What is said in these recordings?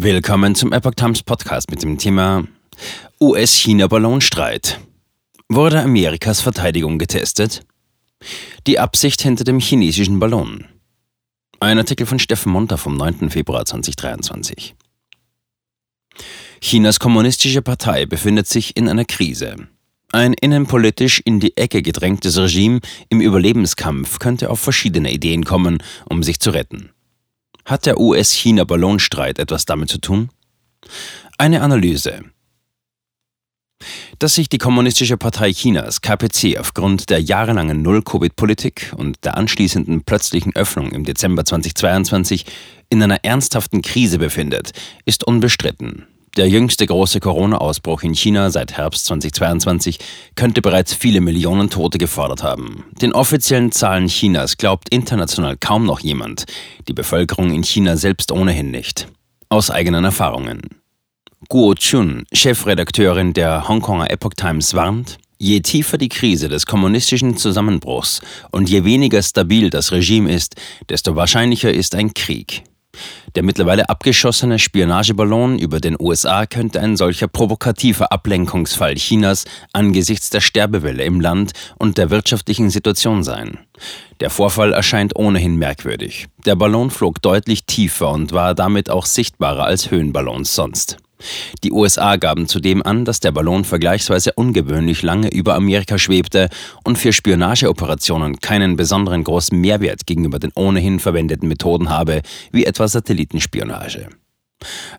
Willkommen zum Epoch Times Podcast mit dem Thema US-China-Ballonstreit. Wurde Amerikas Verteidigung getestet? Die Absicht hinter dem chinesischen Ballon. Ein Artikel von Steffen Monter vom 9. Februar 2023. Chinas kommunistische Partei befindet sich in einer Krise. Ein innenpolitisch in die Ecke gedrängtes Regime im Überlebenskampf könnte auf verschiedene Ideen kommen, um sich zu retten. Hat der US-China-Ballonstreit etwas damit zu tun? Eine Analyse. Dass sich die Kommunistische Partei Chinas KPC aufgrund der jahrelangen Null-Covid-Politik und der anschließenden plötzlichen Öffnung im Dezember 2022 in einer ernsthaften Krise befindet, ist unbestritten. Der jüngste große Corona-Ausbruch in China seit Herbst 2022 könnte bereits viele Millionen Tote gefordert haben. Den offiziellen Zahlen Chinas glaubt international kaum noch jemand, die Bevölkerung in China selbst ohnehin nicht. Aus eigenen Erfahrungen. Guo Chun, Chefredakteurin der Hongkonger Epoch Times, warnt, Je tiefer die Krise des kommunistischen Zusammenbruchs und je weniger stabil das Regime ist, desto wahrscheinlicher ist ein Krieg. Der mittlerweile abgeschossene Spionageballon über den USA könnte ein solcher provokativer Ablenkungsfall Chinas angesichts der Sterbewelle im Land und der wirtschaftlichen Situation sein. Der Vorfall erscheint ohnehin merkwürdig. Der Ballon flog deutlich tiefer und war damit auch sichtbarer als Höhenballons sonst. Die USA gaben zudem an, dass der Ballon vergleichsweise ungewöhnlich lange über Amerika schwebte und für Spionageoperationen keinen besonderen großen Mehrwert gegenüber den ohnehin verwendeten Methoden habe, wie etwa Satellitenspionage.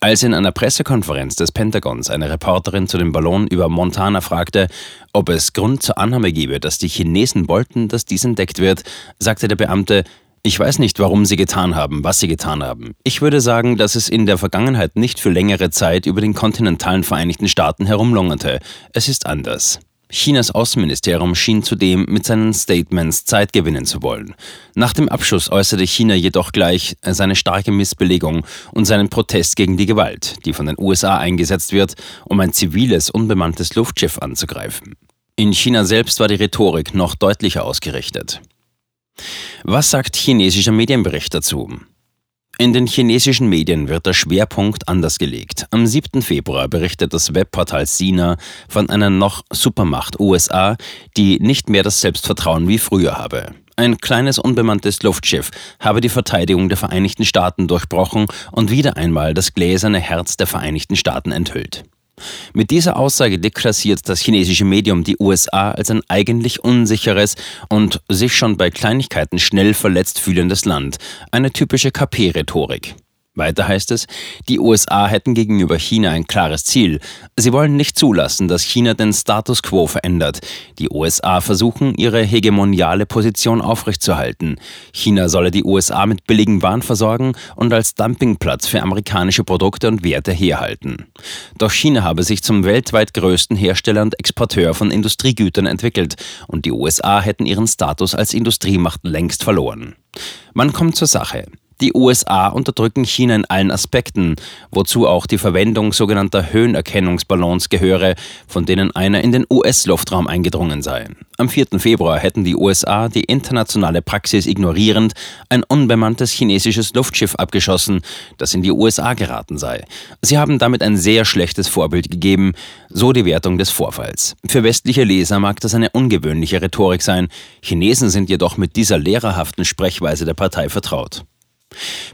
Als in einer Pressekonferenz des Pentagons eine Reporterin zu dem Ballon über Montana fragte, ob es Grund zur Annahme gebe, dass die Chinesen wollten, dass dies entdeckt wird, sagte der Beamte, ich weiß nicht, warum sie getan haben, was sie getan haben. Ich würde sagen, dass es in der Vergangenheit nicht für längere Zeit über den kontinentalen Vereinigten Staaten herumlungerte. Es ist anders. Chinas Außenministerium schien zudem mit seinen Statements Zeit gewinnen zu wollen. Nach dem Abschuss äußerte China jedoch gleich seine starke Missbelegung und seinen Protest gegen die Gewalt, die von den USA eingesetzt wird, um ein ziviles, unbemanntes Luftschiff anzugreifen. In China selbst war die Rhetorik noch deutlicher ausgerichtet. Was sagt chinesischer Medienbericht dazu? In den chinesischen Medien wird der Schwerpunkt anders gelegt. Am 7. Februar berichtet das Webportal Sina von einer noch Supermacht USA, die nicht mehr das Selbstvertrauen wie früher habe. Ein kleines unbemanntes Luftschiff habe die Verteidigung der Vereinigten Staaten durchbrochen und wieder einmal das gläserne Herz der Vereinigten Staaten enthüllt. Mit dieser Aussage deklassiert das chinesische Medium die USA als ein eigentlich unsicheres und sich schon bei Kleinigkeiten schnell verletzt fühlendes Land, eine typische KP-Rhetorik. Weiter heißt es, die USA hätten gegenüber China ein klares Ziel. Sie wollen nicht zulassen, dass China den Status quo verändert. Die USA versuchen, ihre hegemoniale Position aufrechtzuerhalten. China solle die USA mit billigen Waren versorgen und als Dumpingplatz für amerikanische Produkte und Werte herhalten. Doch China habe sich zum weltweit größten Hersteller und Exporteur von Industriegütern entwickelt und die USA hätten ihren Status als Industriemacht längst verloren. Man kommt zur Sache. Die USA unterdrücken China in allen Aspekten, wozu auch die Verwendung sogenannter Höhenerkennungsballons gehöre, von denen einer in den US-Luftraum eingedrungen sei. Am 4. Februar hätten die USA die internationale Praxis ignorierend ein unbemanntes chinesisches Luftschiff abgeschossen, das in die USA geraten sei. Sie haben damit ein sehr schlechtes Vorbild gegeben, so die Wertung des Vorfalls. Für westliche Leser mag das eine ungewöhnliche Rhetorik sein, Chinesen sind jedoch mit dieser lehrerhaften Sprechweise der Partei vertraut.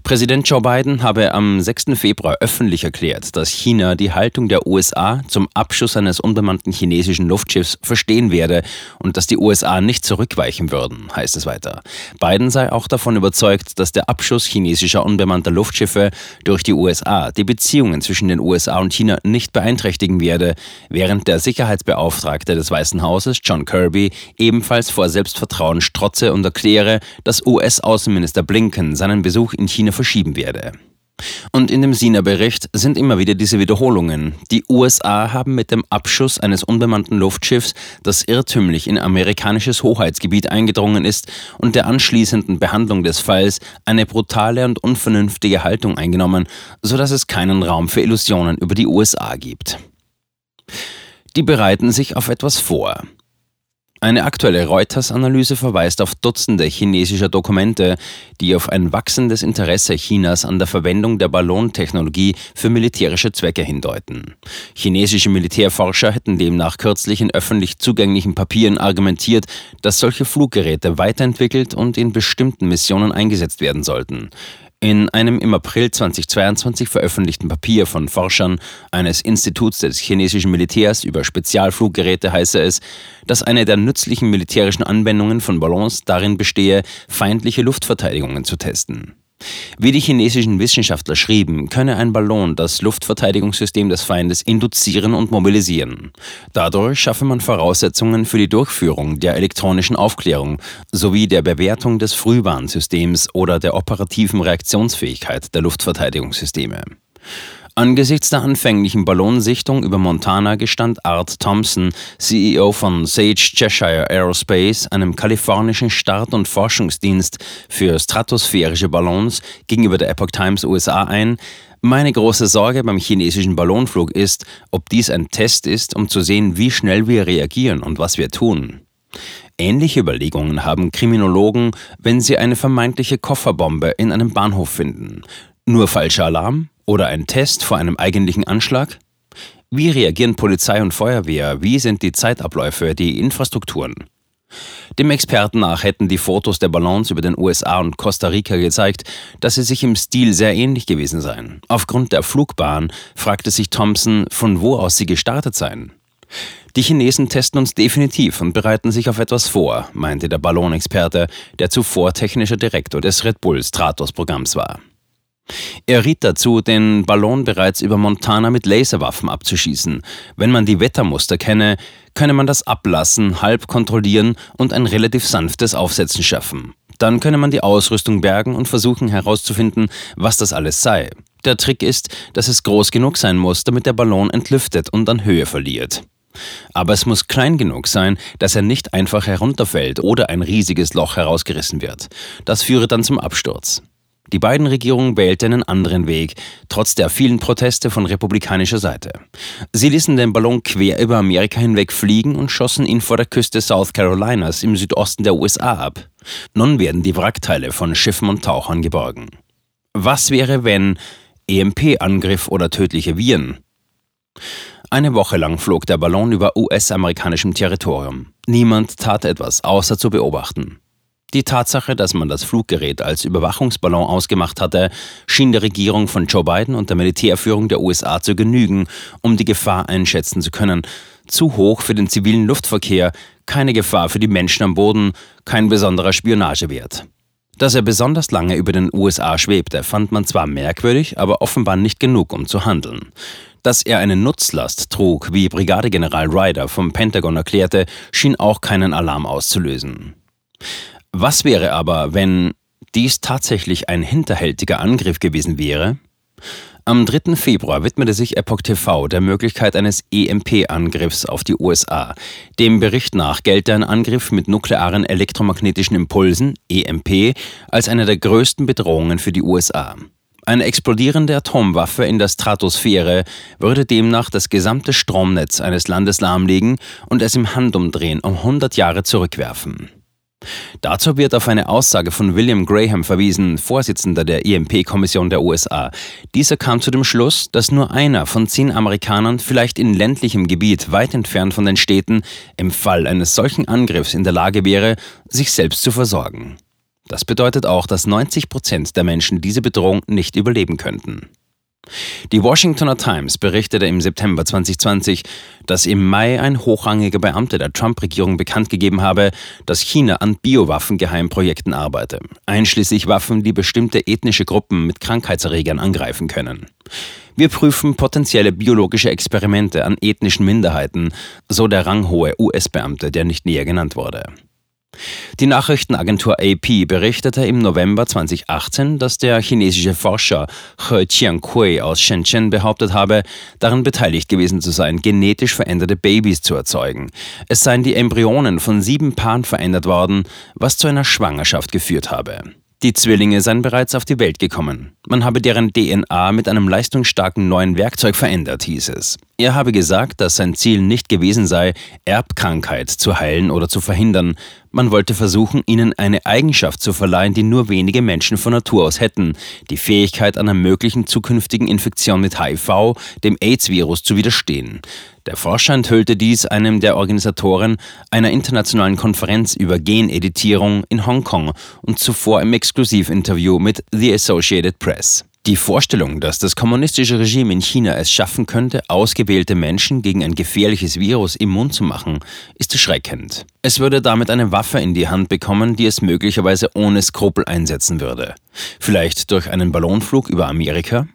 Präsident Joe Biden habe am 6. Februar öffentlich erklärt, dass China die Haltung der USA zum Abschuss eines unbemannten chinesischen Luftschiffs verstehen werde und dass die USA nicht zurückweichen würden, heißt es weiter. Biden sei auch davon überzeugt, dass der Abschuss chinesischer unbemannter Luftschiffe durch die USA die Beziehungen zwischen den USA und China nicht beeinträchtigen werde, während der Sicherheitsbeauftragte des Weißen Hauses, John Kirby, ebenfalls vor Selbstvertrauen strotze und erkläre, dass US-Außenminister Blinken seinen Besuch Besuch in China verschieben werde. Und in dem Sina-Bericht sind immer wieder diese Wiederholungen. Die USA haben mit dem Abschuss eines unbemannten Luftschiffs, das irrtümlich in amerikanisches Hoheitsgebiet eingedrungen ist, und der anschließenden Behandlung des Falls eine brutale und unvernünftige Haltung eingenommen, sodass es keinen Raum für Illusionen über die USA gibt. Die bereiten sich auf etwas vor. Eine aktuelle Reuters-Analyse verweist auf Dutzende chinesischer Dokumente, die auf ein wachsendes Interesse Chinas an der Verwendung der Ballontechnologie für militärische Zwecke hindeuten. Chinesische Militärforscher hätten demnach kürzlich in öffentlich zugänglichen Papieren argumentiert, dass solche Fluggeräte weiterentwickelt und in bestimmten Missionen eingesetzt werden sollten. In einem im April 2022 veröffentlichten Papier von Forschern eines Instituts des chinesischen Militärs über Spezialfluggeräte heiße es, dass eine der nützlichen militärischen Anwendungen von Ballons darin bestehe, feindliche Luftverteidigungen zu testen. Wie die chinesischen Wissenschaftler schrieben, könne ein Ballon das Luftverteidigungssystem des Feindes induzieren und mobilisieren. Dadurch schaffe man Voraussetzungen für die Durchführung der elektronischen Aufklärung sowie der Bewertung des Frühwarnsystems oder der operativen Reaktionsfähigkeit der Luftverteidigungssysteme. Angesichts der anfänglichen Ballonsichtung über Montana gestand Art Thompson, CEO von Sage Cheshire Aerospace, einem kalifornischen Start- und Forschungsdienst für stratosphärische Ballons, gegenüber der Epoch Times USA ein, meine große Sorge beim chinesischen Ballonflug ist, ob dies ein Test ist, um zu sehen, wie schnell wir reagieren und was wir tun. Ähnliche Überlegungen haben Kriminologen, wenn sie eine vermeintliche Kofferbombe in einem Bahnhof finden. Nur falscher Alarm? Oder ein Test vor einem eigentlichen Anschlag? Wie reagieren Polizei und Feuerwehr? Wie sind die Zeitabläufe, die Infrastrukturen? Dem Experten nach hätten die Fotos der Ballons über den USA und Costa Rica gezeigt, dass sie sich im Stil sehr ähnlich gewesen seien. Aufgrund der Flugbahn fragte sich Thompson, von wo aus sie gestartet seien. Die Chinesen testen uns definitiv und bereiten sich auf etwas vor, meinte der Ballonexperte, der zuvor technischer Direktor des Red Bull Stratos-Programms war. Er riet dazu, den Ballon bereits über Montana mit Laserwaffen abzuschießen. Wenn man die Wettermuster kenne, könne man das ablassen, halb kontrollieren und ein relativ sanftes Aufsetzen schaffen. Dann könne man die Ausrüstung bergen und versuchen herauszufinden, was das alles sei. Der Trick ist, dass es groß genug sein muss, damit der Ballon entlüftet und an Höhe verliert. Aber es muss klein genug sein, dass er nicht einfach herunterfällt oder ein riesiges Loch herausgerissen wird. Das führe dann zum Absturz. Die beiden Regierungen wählten einen anderen Weg, trotz der vielen Proteste von republikanischer Seite. Sie ließen den Ballon quer über Amerika hinweg fliegen und schossen ihn vor der Küste South Carolinas im Südosten der USA ab. Nun werden die Wrackteile von Schiffen und Tauchern geborgen. Was wäre, wenn EMP-Angriff oder tödliche Viren? Eine Woche lang flog der Ballon über US-amerikanischem Territorium. Niemand tat etwas, außer zu beobachten. Die Tatsache, dass man das Fluggerät als Überwachungsballon ausgemacht hatte, schien der Regierung von Joe Biden und der Militärführung der USA zu genügen, um die Gefahr einschätzen zu können. Zu hoch für den zivilen Luftverkehr, keine Gefahr für die Menschen am Boden, kein besonderer Spionagewert. Dass er besonders lange über den USA schwebte, fand man zwar merkwürdig, aber offenbar nicht genug, um zu handeln. Dass er eine Nutzlast trug, wie Brigadegeneral Ryder vom Pentagon erklärte, schien auch keinen Alarm auszulösen. Was wäre aber, wenn dies tatsächlich ein hinterhältiger Angriff gewesen wäre? Am 3. Februar widmete sich Epoch TV der Möglichkeit eines EMP-Angriffs auf die USA. Dem Bericht nach gelte ein Angriff mit nuklearen elektromagnetischen Impulsen, EMP, als eine der größten Bedrohungen für die USA. Eine explodierende Atomwaffe in der Stratosphäre würde demnach das gesamte Stromnetz eines Landes lahmlegen und es im Handumdrehen um 100 Jahre zurückwerfen. Dazu wird auf eine Aussage von William Graham verwiesen, Vorsitzender der EMP-Kommission der USA. Dieser kam zu dem Schluss, dass nur einer von zehn Amerikanern, vielleicht in ländlichem Gebiet weit entfernt von den Städten, im Fall eines solchen Angriffs in der Lage wäre, sich selbst zu versorgen. Das bedeutet auch, dass 90 Prozent der Menschen diese Bedrohung nicht überleben könnten. Die Washingtoner Times berichtete im September 2020, dass im Mai ein hochrangiger Beamter der Trump-Regierung bekannt gegeben habe, dass China an Biowaffen-Geheimprojekten arbeite, einschließlich Waffen, die bestimmte ethnische Gruppen mit Krankheitserregern angreifen können. Wir prüfen potenzielle biologische Experimente an ethnischen Minderheiten, so der ranghohe US-Beamte, der nicht näher genannt wurde. Die Nachrichtenagentur AP berichtete im November 2018, dass der chinesische Forscher He Jiankui aus Shenzhen behauptet habe, daran beteiligt gewesen zu sein, genetisch veränderte Babys zu erzeugen. Es seien die Embryonen von sieben Paaren verändert worden, was zu einer Schwangerschaft geführt habe. Die Zwillinge seien bereits auf die Welt gekommen. Man habe deren DNA mit einem leistungsstarken neuen Werkzeug verändert, hieß es. Er habe gesagt, dass sein Ziel nicht gewesen sei, Erbkrankheit zu heilen oder zu verhindern. Man wollte versuchen, ihnen eine Eigenschaft zu verleihen, die nur wenige Menschen von Natur aus hätten, die Fähigkeit einer möglichen zukünftigen Infektion mit HIV, dem AIDS-Virus, zu widerstehen. Der Forscher enthüllte dies einem der Organisatoren einer internationalen Konferenz über Geneditierung in Hongkong und zuvor im Exklusivinterview mit The Associated Press. Die Vorstellung, dass das kommunistische Regime in China es schaffen könnte, ausgewählte Menschen gegen ein gefährliches Virus immun zu machen, ist erschreckend. Es würde damit eine Waffe in die Hand bekommen, die es möglicherweise ohne Skrupel einsetzen würde. Vielleicht durch einen Ballonflug über Amerika?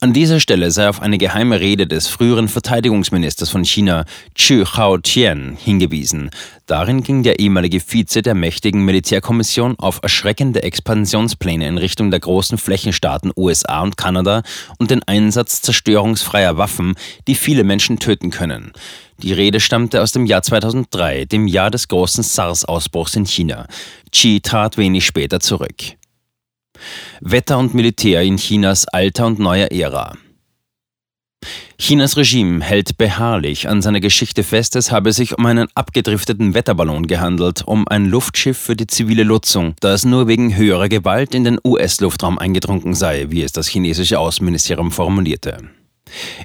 An dieser Stelle sei auf eine geheime Rede des früheren Verteidigungsministers von China, Chu Hao-Tian, hingewiesen. Darin ging der ehemalige Vize der mächtigen Militärkommission auf erschreckende Expansionspläne in Richtung der großen Flächenstaaten USA und Kanada und den Einsatz zerstörungsfreier Waffen, die viele Menschen töten können. Die Rede stammte aus dem Jahr 2003, dem Jahr des großen SARS-Ausbruchs in China. Xi trat wenig später zurück. Wetter und Militär in Chinas alter und neuer Ära. Chinas Regime hält beharrlich an seiner Geschichte fest, es habe sich um einen abgedrifteten Wetterballon gehandelt, um ein Luftschiff für die zivile Nutzung, das nur wegen höherer Gewalt in den US-Luftraum eingedrungen sei, wie es das chinesische Außenministerium formulierte.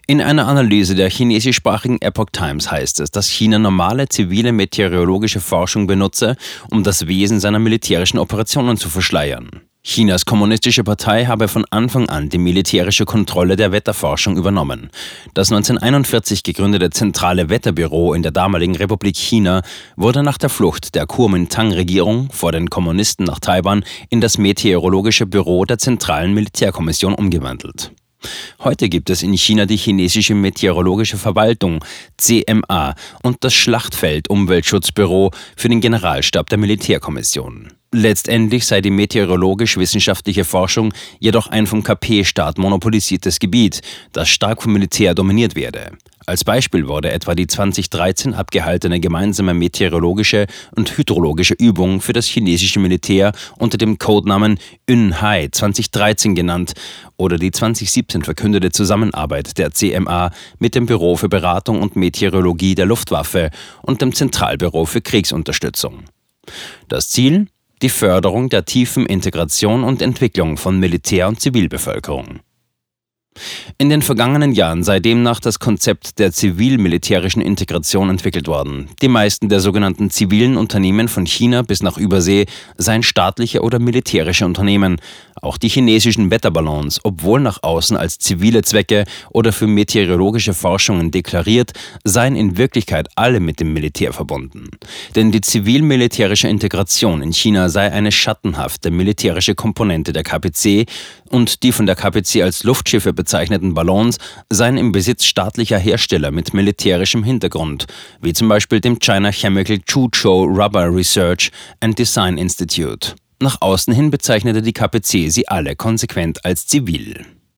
In einer Analyse der chinesischsprachigen Epoch Times heißt es, dass China normale zivile meteorologische Forschung benutze, um das Wesen seiner militärischen Operationen zu verschleiern. Chinas kommunistische Partei habe von Anfang an die militärische Kontrolle der Wetterforschung übernommen. Das 1941 gegründete Zentrale Wetterbüro in der damaligen Republik China wurde nach der Flucht der Kuomintang-Regierung vor den Kommunisten nach Taiwan in das Meteorologische Büro der Zentralen Militärkommission umgewandelt. Heute gibt es in China die chinesische Meteorologische Verwaltung CMA und das Schlachtfeld Umweltschutzbüro für den Generalstab der Militärkommission. Letztendlich sei die meteorologisch-wissenschaftliche Forschung jedoch ein vom KP-Staat monopolisiertes Gebiet, das stark vom Militär dominiert werde. Als Beispiel wurde etwa die 2013 abgehaltene gemeinsame meteorologische und hydrologische Übung für das chinesische Militär unter dem Codenamen Yunhai 2013 genannt oder die 2017 verkündete Zusammenarbeit der CMA mit dem Büro für Beratung und Meteorologie der Luftwaffe und dem Zentralbüro für Kriegsunterstützung. Das Ziel? Die Förderung der tiefen Integration und Entwicklung von Militär und Zivilbevölkerung. In den vergangenen Jahren sei demnach das Konzept der zivil-militärischen Integration entwickelt worden. Die meisten der sogenannten zivilen Unternehmen von China bis nach Übersee seien staatliche oder militärische Unternehmen. Auch die chinesischen Wetterballons, obwohl nach außen als zivile Zwecke oder für meteorologische Forschungen deklariert, seien in Wirklichkeit alle mit dem Militär verbunden. Denn die zivil-militärische Integration in China sei eine schattenhafte militärische Komponente der KPC und die von der KPC als Luftschiffe bezeichneten Ballons seien im Besitz staatlicher Hersteller mit militärischem Hintergrund, wie zum Beispiel dem China Chemical Chuzhou Rubber Research and Design Institute. Nach außen hin bezeichnete die KPC sie alle konsequent als zivil.